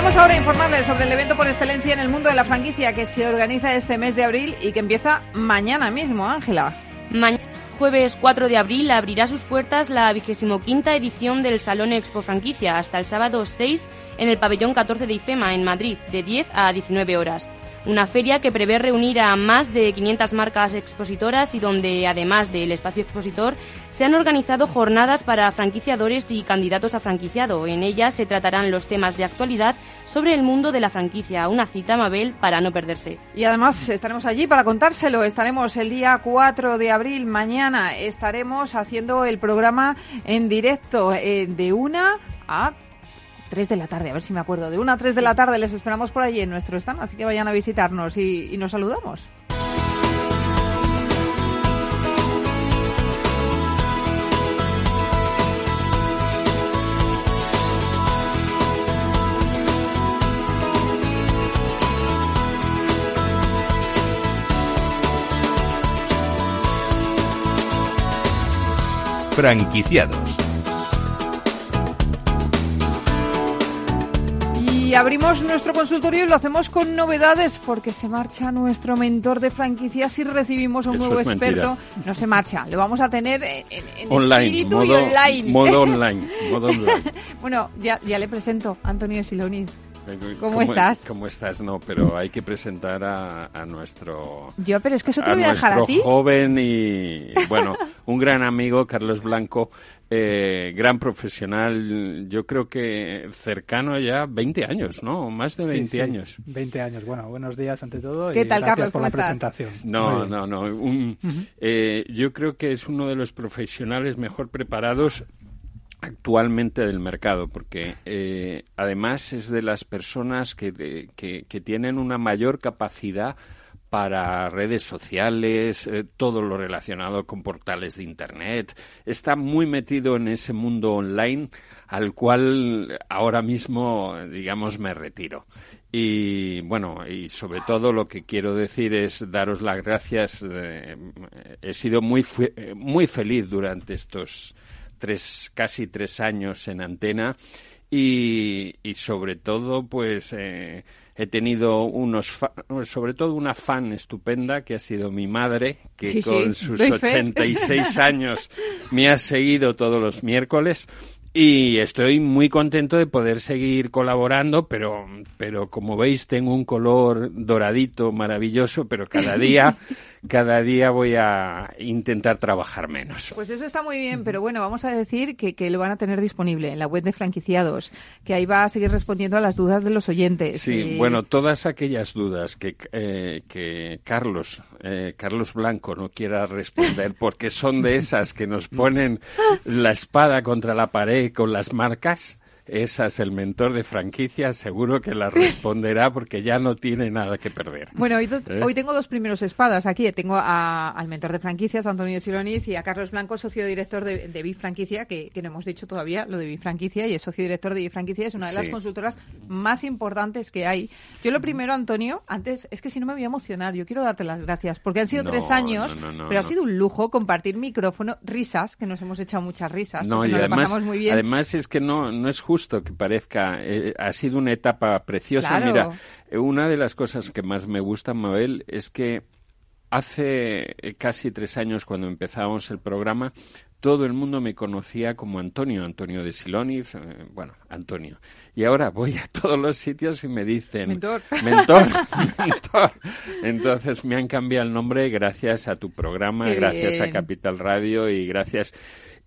Queremos ahora informarles sobre el evento por excelencia en el mundo de la franquicia que se organiza este mes de abril y que empieza mañana mismo, Ángela. Mañana, jueves 4 de abril, abrirá sus puertas la 25 edición del Salón Expo Franquicia hasta el sábado 6 en el pabellón 14 de IFEMA en Madrid, de 10 a 19 horas. Una feria que prevé reunir a más de 500 marcas expositoras y donde, además del espacio expositor, se han organizado jornadas para franquiciadores y candidatos a franquiciado. En ellas se tratarán los temas de actualidad sobre el mundo de la franquicia. Una cita, Mabel, para no perderse. Y además estaremos allí para contárselo. Estaremos el día 4 de abril, mañana. Estaremos haciendo el programa en directo eh, de una a 3 de la tarde, a ver si me acuerdo. De 1 a 3 de la tarde les esperamos por allí en nuestro stand, así que vayan a visitarnos y, y nos saludamos. Franquiciados. Abrimos nuestro consultorio y lo hacemos con novedades porque se marcha nuestro mentor de franquicias y recibimos a un Eso nuevo mentira. experto. No se marcha, lo vamos a tener en, Online, espíritu y modo, online. modo online, modo online. bueno, ya, ya le presento, Antonio Siloni. ¿Cómo estás? ¿Cómo estás? No, pero hay que presentar a, a nuestro... Yo, pero es que eso te lo voy a dejar a ti. joven y, bueno, un gran amigo, Carlos Blanco, eh, gran profesional, yo creo que cercano ya 20 años, ¿no? Más de Sí, 20 sí, años. 20 años. Bueno, buenos días ante todo. ¿Qué y tal, gracias Carlos? por ¿Cómo la estás? presentación. No, no, no. un- eh, yo creo que es uno de los profesionales mejor preparados actualmente del mercado, porque eh, además es de las personas que, de- que, que tienen una mayor capacidad para redes sociales, eh, todo lo relacionado con portales de Internet. Está muy metido en ese mundo online al cual ahora mismo, digamos, me retiro. Y bueno, y sobre todo lo que quiero decir es daros las gracias. eh, he sido muy, muy feliz durante estos tres, casi tres años en antena y, y sobre todo, pues eh, he tenido unos, sobre todo una fan estupenda que ha sido mi madre, que Sí, sí, con sus doy fe. 86 años me ha seguido todos los miércoles. Y estoy muy contento de poder seguir colaborando, pero, pero como veis tengo un color doradito maravilloso, pero cada día, cada día voy a intentar trabajar menos. Pues eso está muy bien, pero bueno, vamos a decir que, que lo van a tener disponible en la web de franquiciados, que ahí va a seguir respondiendo a las dudas de los oyentes. Sí, Eh, bueno, todas aquellas dudas que, eh, que Carlos, eh, Carlos Blanco no quiera responder, porque son de esas que nos ponen la espada contra la pared con las marcas, esas el mentor de franquicia seguro que las responderá porque ya no tiene nada que perder. Bueno, hoy, ¿Eh? hoy tengo dos primeros espadas aquí. Tengo a- al mentor de franquicias, Antonio Siloniz, y a Carlos Blanco, socio director de, de Bifranquicia, que, que no hemos dicho todavía lo de Bifranquicia, y es socio director de Bifranquicia, es una de las consultoras más importantes que hay. Yo lo primero, Antonio, antes, es que si no me voy a emocionar, yo quiero darte las gracias, porque han sido No, tres años, no, no, no, pero ha sido un lujo compartir micrófono, risas, que nos hemos echado muchas risas, No, y nos lo además, pasamos muy bien. además es que no, no es justo que parezca, eh, ha sido una etapa preciosa. Claro. Mira, eh, una de las cosas que más me gusta, Mabel, es que hace eh, casi tres años cuando empezábamos el programa, todo el mundo me conocía como Antonio, Antonio de Siloniz, eh, bueno, Antonio. Y ahora voy a todos los sitios y me dicen... Mentor. Mentor, mentor. Entonces me han cambiado el nombre gracias a tu programa, Qué gracias bien. a Capital Radio y gracias...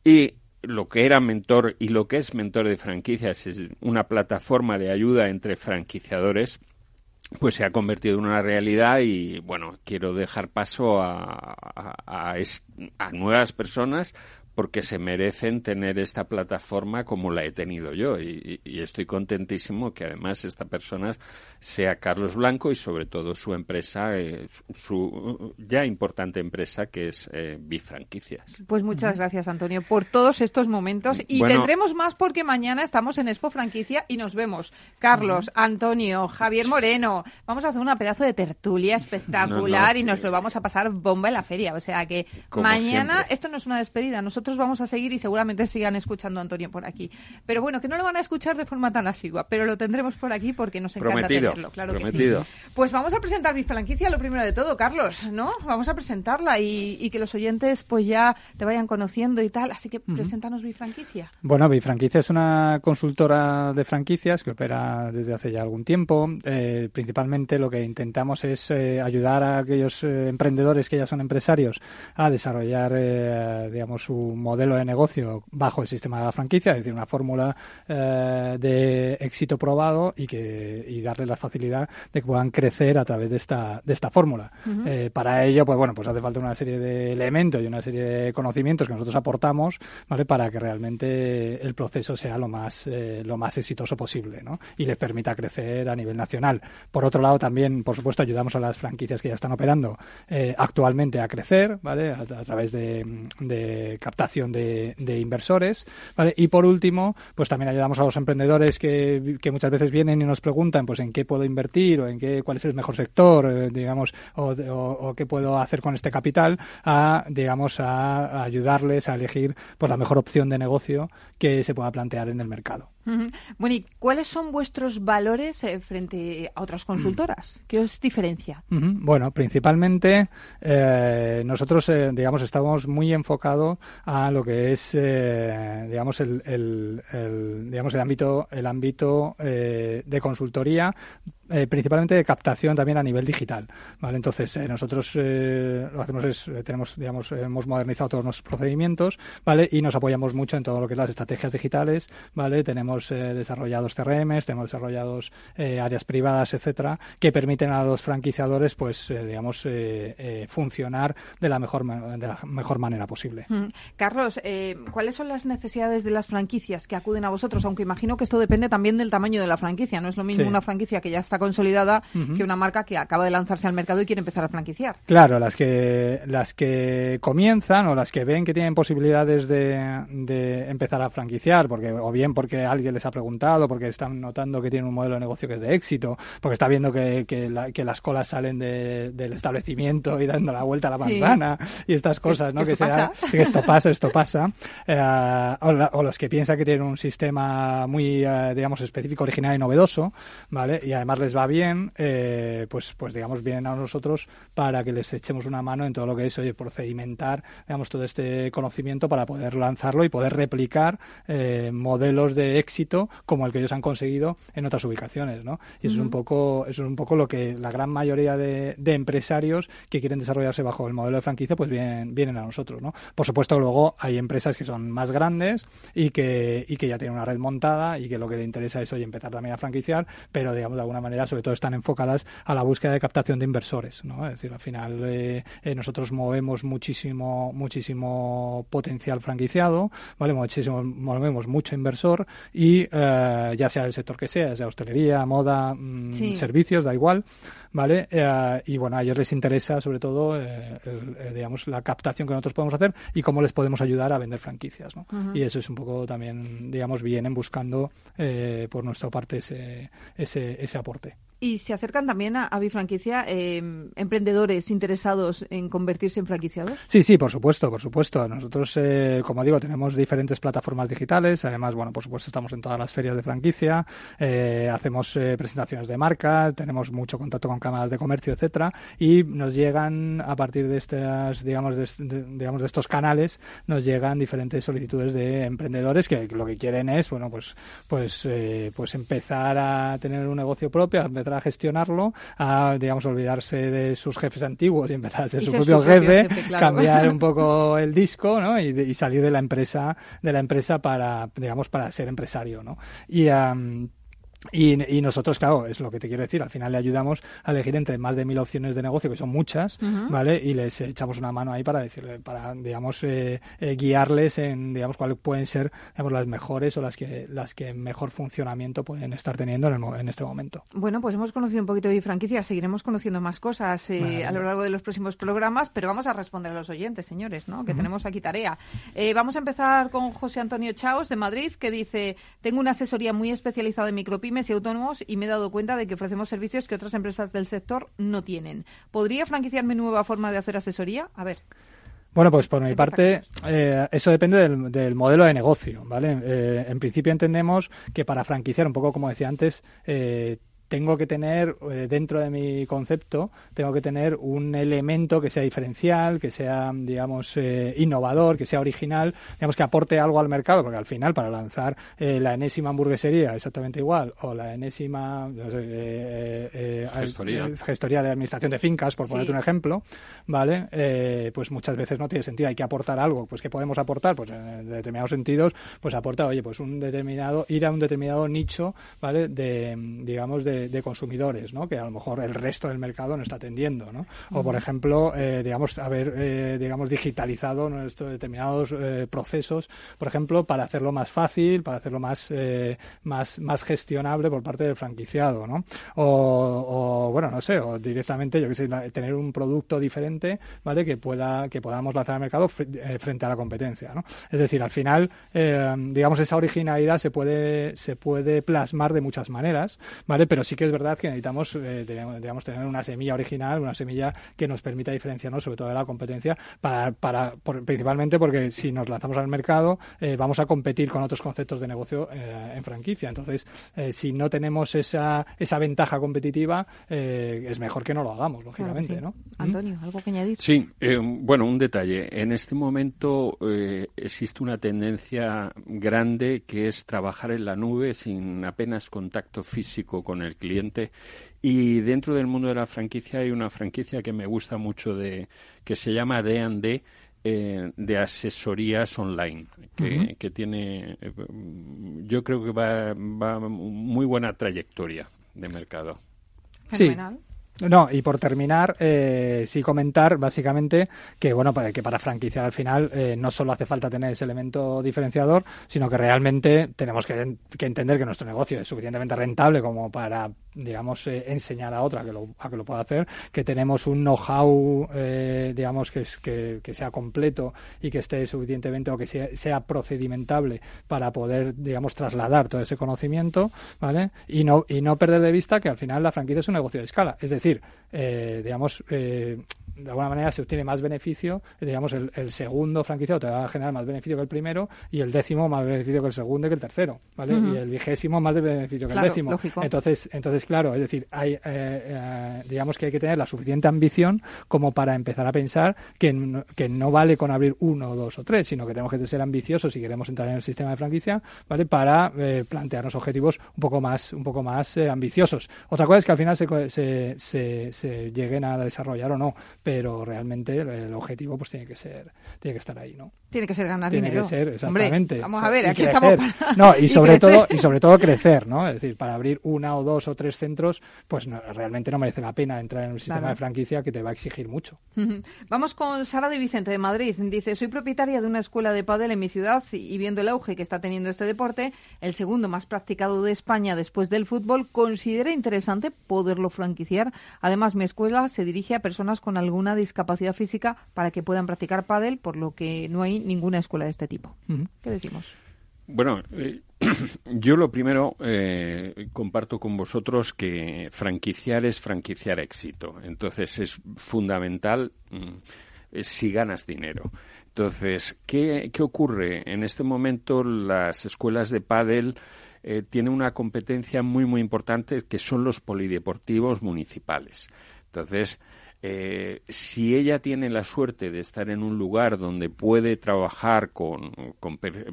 Y lo que era mentor y lo que es mentor de franquicias es una plataforma de ayuda entre franquiciadores pues se ha convertido en una realidad y bueno quiero dejar paso a, a- a a nuevas personas porque se merecen tener esta plataforma como la he tenido yo y, estoy contentísimo que además esta persona sea Carlos Blanco y sobre todo su empresa eh, su ya importante empresa que es eh, Bifranquicias Pues muchas gracias, Antonio, por todos estos momentos. Y Bueno. tendremos más porque mañana estamos en Expo Franquicia y nos vemos. Carlos, Antonio, Javier Moreno. Vamos a hacer una pedazo de tertulia espectacular No, no. y nos lo vamos a pasar bomba en la feria. O sea que mañana, siempre. esto no es una despedida. Nosotros nosotros vamos a seguir y seguramente sigan escuchando a Antonio por aquí. Pero bueno, que no lo van a escuchar de forma tan asigua, pero lo tendremos por aquí porque nos encanta tenerlo, claro que sí. Pues vamos a presentar mi franquicia, lo primero de todo, Carlos, ¿no? Vamos a presentarla y, que los oyentes pues ya te vayan conociendo y tal, así que preséntanos mi franquicia. Bueno, mi franquicia es una consultora de franquicias que opera desde hace ya algún tiempo. Eh, principalmente lo que intentamos es eh, ayudar a aquellos eh, emprendedores que ya son empresarios a desarrollar, digamos, su modelo de negocio bajo el sistema de la franquicia, es decir, una fórmula de éxito probado y que y darle la facilidad de que puedan crecer a través de esta de esta fórmula. para ello, pues bueno, pues hace falta una serie de elementos y una serie de conocimientos que nosotros aportamos, ¿vale? Para que realmente el proceso sea lo más lo más exitoso posible, ¿no? Y les permita crecer a nivel nacional. Por otro lado, también, por supuesto, ayudamos a las franquicias que ya están operando eh, actualmente a crecer, ¿vale? A, través de, de, inversores, ¿vale? Y por último, pues también ayudamos a los emprendedores que, muchas veces vienen y nos preguntan, pues, en qué puedo invertir o en qué, cuál es el mejor sector, eh, digamos, o, qué puedo hacer con este capital, a, digamos, a, ayudarles a elegir, pues, la mejor opción de negocio que se pueda plantear en el mercado. Bueno, ¿y cuáles son vuestros valores eh, frente a otras consultoras? ¿Qué os diferencia? Bueno, principalmente eh, nosotros, eh, digamos, estamos muy enfocados a lo que es, digamos, el, el, digamos, el ámbito, el ámbito de consultoría eh, principalmente de captación también a nivel digital. ¿vale? Entonces, eh, nosotros eh, lo hacemos es, tenemos, digamos, hemos modernizado todos nuestros procedimientos, ¿vale? Y nos apoyamos mucho en todo lo que es las estrategias digitales, ¿vale? Tenemos desarrollados CRMs, tenemos desarrollados áreas privadas, etcétera, que permiten a los franquiciadores, pues, digamos, funcionar de la mejor de la mejor manera posible. Mm. Carlos, ¿cuáles son las necesidades de las franquicias que acuden a vosotros? Aunque imagino que esto depende también del tamaño de la franquicia. No es lo mismo una franquicia que ya está consolidada que una marca que acaba de lanzarse al mercado y quiere empezar a franquiciar. Claro, las que las que comienzan o las que ven que tienen posibilidades de, de empezar a franquiciar, porque o bien porque alguien les ha preguntado, porque están notando que tienen un modelo de negocio que es de éxito, porque está viendo que, que, las colas salen del establecimiento y dando la vuelta a la manzana y estas cosas, ¿no? Que, esto, pasa. esto pasa, esto pasa. Eh, o, los que piensan que tienen un sistema muy, eh, digamos, específico, original y novedoso, ¿vale? Y además les va bien, eh, pues, pues digamos, vienen a nosotros para que les echemos una mano en todo lo que es, oye, procedimentar, digamos, todo este conocimiento para poder lanzarlo y poder replicar eh, modelos de éxito como el que ellos han conseguido en otras ubicaciones, ¿no? Y eso es un poco, eso es un poco lo que la gran mayoría de, empresarios que quieren desarrollarse bajo el modelo de franquicia, pues vienen, vienen a nosotros, ¿no? Por supuesto, luego hay empresas que son más grandes y que, y que ya tienen una red montada y que lo que le interesa es, oye, empezar también a franquiciar, pero digamos, de alguna manera sobre todo están enfocadas a la búsqueda de captación de inversores, ¿no? Es decir, al final eh, eh, nosotros movemos muchísimo, muchísimo potencial franquiciado, ¿vale? Muchísimo, movemos mucho inversor y eh, ya sea el sector que sea, sea hostelería, moda, mm, servicios, da igual, ¿vale? y bueno, a ellos les interesa sobre todo, digamos, la captación que nosotros podemos hacer y cómo les podemos ayudar a vender franquicias, ¿no? Y eso es un poco también, digamos, vienen buscando por nuestra parte ese, ese, ese aporte. Y se acercan también a, a Bifranquicia eh, emprendedores interesados en convertirse en franquiciados. Sí, sí, por supuesto, por supuesto. Nosotros, eh, como digo, tenemos diferentes plataformas digitales. Además, bueno, por supuesto, estamos en todas las ferias de franquicia. Eh, hacemos presentaciones de marca, tenemos mucho contacto con cámaras de comercio, etcétera, y nos llegan a partir de estas, digamos, de, digamos, de estos canales, nos llegan diferentes solicitudes de emprendedores que lo que quieren es, bueno, pues, pues, pues empezar a tener un negocio propio, empezar a gestionarlo, a, digamos, olvidarse de sus jefes antiguos y empezar a ser su, propio, jefe, cambiar un poco el disco, ¿no? Y, salir de la empresa, de la empresa para, digamos, para ser empresario, ¿no? Y, y, nosotros, claro, es lo que te quiero decir, al final le ayudamos a elegir entre más de mil opciones de negocio, que son muchas, ¿vale? Y les echamos una mano ahí para decirle, para, digamos, eh, eh, guiarles en, digamos, cuáles pueden ser, digamos, las mejores o las que, las que mejor funcionamiento pueden estar teniendo en, en este momento. Bueno, pues hemos conocido un poquito de franquicia, seguiremos conociendo más cosas eh, a lo largo de los próximos programas, pero vamos a responder a los oyentes, señores, ¿no? Que tenemos aquí tarea. vamos a empezar con José Antonio Chaos de Madrid, que dice, tengo una asesoría muy especializada en micropymes y autónomos y me he dado cuenta de que ofrecemos servicios que otras empresas del sector no tienen. ¿Podría franquiciar mi nueva forma de hacer asesoría? A ver. Bueno, pues por mi parte, eh, eso depende del, del, modelo de negocio, ¿vale? Eh, en principio entendemos que para franquiciar, un poco como decía antes, eh, tengo que tener, eh, dentro de mi concepto, tengo que tener un elemento que sea diferencial, que sea, digamos, eh, innovador, que sea original, digamos, que aporte algo al mercado, porque al final, para lanzar eh, la enésima hamburguesería exactamente igual, o la enésima gestoría. gestoría. de administración de fincas, por ponerte un ejemplo, ¿vale? pues muchas veces no tiene sentido, hay que aportar algo. Pues, ¿qué podemos aportar? Pues en determinados sentidos, pues aporta, oye, pues un determinado, ir a un determinado nicho, ¿vale? De, digamos, de de, consumidores, ¿no? Que a lo mejor el resto del mercado no está atendiendo, ¿no? O, por ejemplo, eh, digamos, haber, eh, digamos, digitalizado nuestros determinados eh, procesos, por ejemplo, para hacerlo más fácil, para hacerlo más, más, más gestionable por parte del franquiciado, ¿no? O, bueno, no sé, o directamente, yo que sé, tener un producto diferente, ¿vale? Que pueda, que podamos lanzar al mercado frente a la competencia, ¿no? Es decir, al final, digamos, esa originalidad se puede, se puede plasmar de muchas maneras, ¿vale? Pero sí que es verdad que necesitamos, eh, digamos, tener una semilla original, una semilla que nos permita diferenciarnos sobre todo de la competencia, para, para principalmente porque si nos lanzamos al mercado eh, vamos a competir con otros conceptos de negocio eh, en franquicia. Entonces, si no tenemos esa, esa ventaja competitiva, es mejor que no lo hagamos, lógicamente. ¿no? Antonio, ¿algo que añadir? Sí, bueno, un detalle. En este momento existe una tendencia grande que es trabajar en la nube sin apenas contacto físico con el cliente y dentro del mundo de la franquicia hay una franquicia que me gusta mucho de que se llama D&D eh, de asesorías online que, tiene eh, yo creo que va, va muy buena trayectoria de mercado. Fenomenal. No, y por terminar, eh, sí comentar básicamente que bueno, que para franquiciar al final eh, no solo hace falta tener ese elemento diferenciador, sino que realmente tenemos que, entender que nuestro negocio es suficientemente rentable como para, digamos, eh, enseñar a otra que lo, a que lo pueda hacer, que tenemos un know-how, eh, digamos, que, es, que, que, sea completo y que esté suficientemente o que sea, sea procedimentable para poder, digamos, trasladar todo ese conocimiento, ¿vale? Y no, y no perder de vista que al final la franquicia es un negocio de escala. Es decir, decir, eh, digamos, eh, de alguna manera se obtiene más beneficio, digamos, el, segundo franquiciado te va a generar más beneficio que el primero y el décimo más beneficio que el segundo y que el tercero, ¿vale? Y el vigésimo más de beneficio que el décimo. Entonces, entonces, claro, es decir, hay, eh, digamos que hay que tener la suficiente ambición como para empezar a pensar que no, que no vale con abrir uno, dos o tres, sino que tenemos que ser ambiciosos si queremos entrar en el sistema de franquicia, ¿vale? Para plantearnos objetivos un poco más, un poco más ambiciosos. Otra cosa es que al final se, se se, lleguen a desarrollar o no, pero realmente el objetivo pues tiene que ser, tiene que estar ahí, ¿no? Tiene que ser ganar tiene dinero. Que ser, exactamente. vamos a ver, aquí estamos No, y, sobre todo y sobre todo crecer, ¿no? Es decir, para abrir una o dos o tres centros, pues realmente no merece la pena entrar en un sistema de franquicia que te va a exigir mucho. Vamos con Sara de Vicente de Madrid. Dice, soy propietaria de una escuela de pádel en mi ciudad y viendo el auge que está teniendo este deporte, el segundo más practicado de España después del fútbol, considera interesante poderlo franquiciar Además, mi escuela se dirige a personas con alguna discapacidad física para que puedan practicar pádel, por lo que no hay ninguna escuela de este tipo. ¿Qué decimos? Bueno, eh, yo lo primero eh, comparto con vosotros que franquiciar es franquiciar éxito. Entonces es fundamental mm, si ganas dinero. Entonces, ¿qué, ¿qué, ocurre? En este momento las escuelas de pádel eh, tiene una competencia muy, muy importante que son los polideportivos municipales. Entonces, eh, si ella tiene la suerte de estar en un lugar donde puede trabajar con,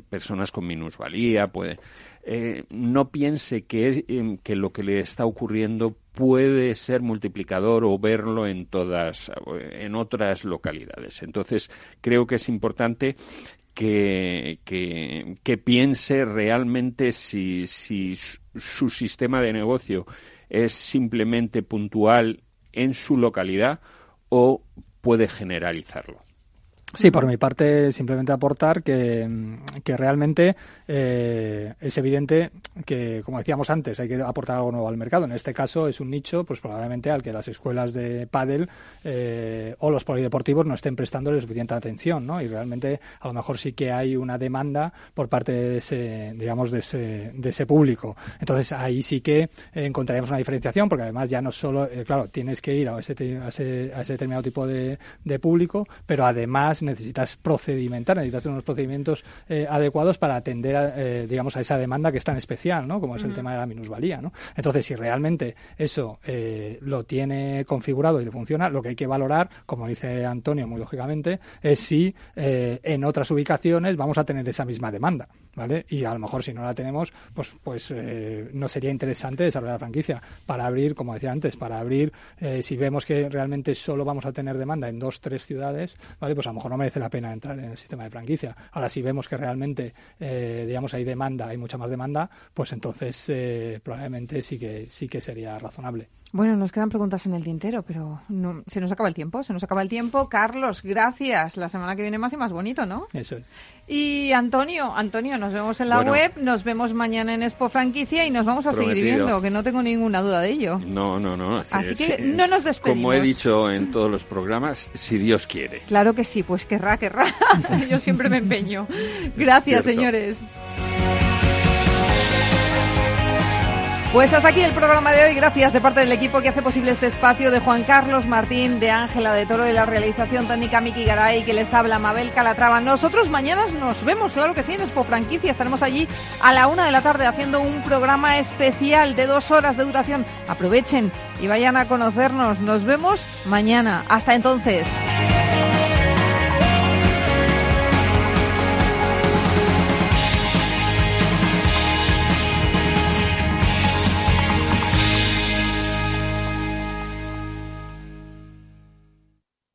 personas con minusvalía, puede, eh, no piense que, em, que lo que le está ocurriendo puede ser multiplicador o verlo en todas en otras localidades. Entonces, creo que es importante que, piense realmente si su sistema de negocio es simplemente puntual en su localidad o puede generalizarlo. Sí, por mi parte, simplemente aportar que, que realmente eh, es evidente que, como decíamos antes, hay que aportar algo nuevo al mercado. En este caso es un nicho, pues probablemente al que las escuelas de pádel eh, o los polideportivos no estén prestándole suficiente atención, ¿no? Y realmente a lo mejor sí que hay una demanda por parte de ese, digamos, de ese, de ese público. Entonces ahí sí que encontraremos una diferenciación, porque además ya no solo, eh, claro, tienes que ir a ese, a ese, a ese determinado tipo de, de público, pero además necesitas procedimentar, necesitas unos procedimientos eh, adecuados para atender, a, eh, digamos, a esa demanda que es tan especial, ¿no? Como es el tema de la minusvalía, ¿no? Entonces, si realmente eso eh, lo tiene configurado y le funciona, lo que hay que valorar, como dice Antonio muy lógicamente, es si en otras ubicaciones vamos a tener esa misma demanda, ¿vale? Y a lo mejor si no la tenemos, pues, pues no sería interesante desarrollar la franquicia para abrir, como decía antes, para abrir, si vemos que realmente solo vamos a tener demanda en dos, tres ciudades, ¿vale? Pues a lo mejor no merece la pena entrar en el sistema de franquicia. Ahora, si vemos que realmente, eh, digamos, hay demanda, hay mucha más demanda, pues entonces eh, probablemente sí que, sí que sería razonable. Bueno, nos quedan preguntas en el tintero, pero no, se nos acaba el tiempo, se nos acaba el tiempo. Carlos, gracias. La semana que viene más y más bonito, ¿no? Eso es. Y Antonio, Antonio, nos vemos en la web, nos vemos mañana en Expo Franquicia y nos vamos a seguir viendo, que no tengo ninguna duda de ello. No, no, no. Así que no nos despedimos. Como he dicho en todos los programas, si Dios quiere. Claro que sí, pues querrá, querrá. Yo siempre me empeño. Gracias, señores. Pues hasta aquí el programa de hoy. Gracias de parte del equipo que hace posible este espacio de Juan Carlos Martín, de Ángela de Toro, de la realización técnica Miki Garay, que les habla Mabel Calatrava. Nosotros mañana nos vemos, claro que sí, en Expo Franquicia. Estaremos allí a la una de la tarde haciendo un programa especial de dos horas de duración. Aprovechen y vayan a conocernos. Nos vemos mañana. Hasta entonces.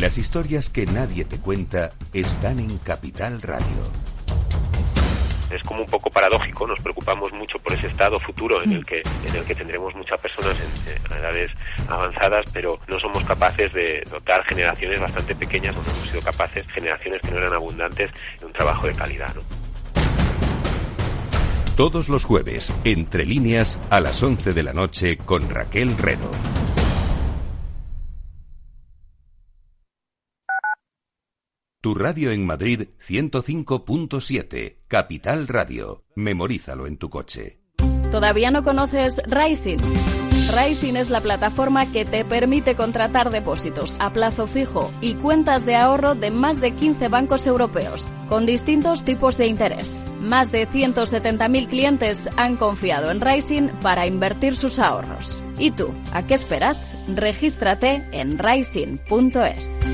Las historias que nadie te cuenta están en Capital Radio. Es como un poco paradójico, nos preocupamos mucho por ese estado futuro en el que, en el que tendremos muchas personas en, edades avanzadas, pero no somos capaces de dotar generaciones bastante pequeñas, no hemos sido capaces, generaciones que no eran abundantes, de un trabajo de calidad. ¿no? Todos los jueves, entre líneas, a las 11 de la noche, con Raquel Rero. Tu radio en Madrid 105.7, Capital Radio. Memorízalo en tu coche. ¿Todavía no conoces Rising? Rising es la plataforma que te permite contratar depósitos a plazo fijo y cuentas de ahorro de más de 15 bancos europeos, con distintos tipos de interés. Más de 170.000 clientes han confiado en Rising para invertir sus ahorros. ¿Y tú? ¿A qué esperas? Regístrate en rising.es.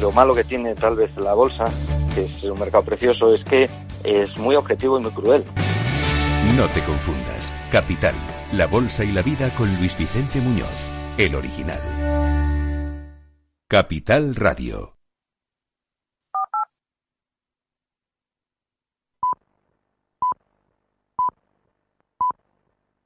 Lo malo que tiene tal vez la bolsa, que es un mercado precioso, es que es muy objetivo y muy cruel. No te confundas. Capital, la bolsa y la vida con Luis Vicente Muñoz, el original. Capital Radio.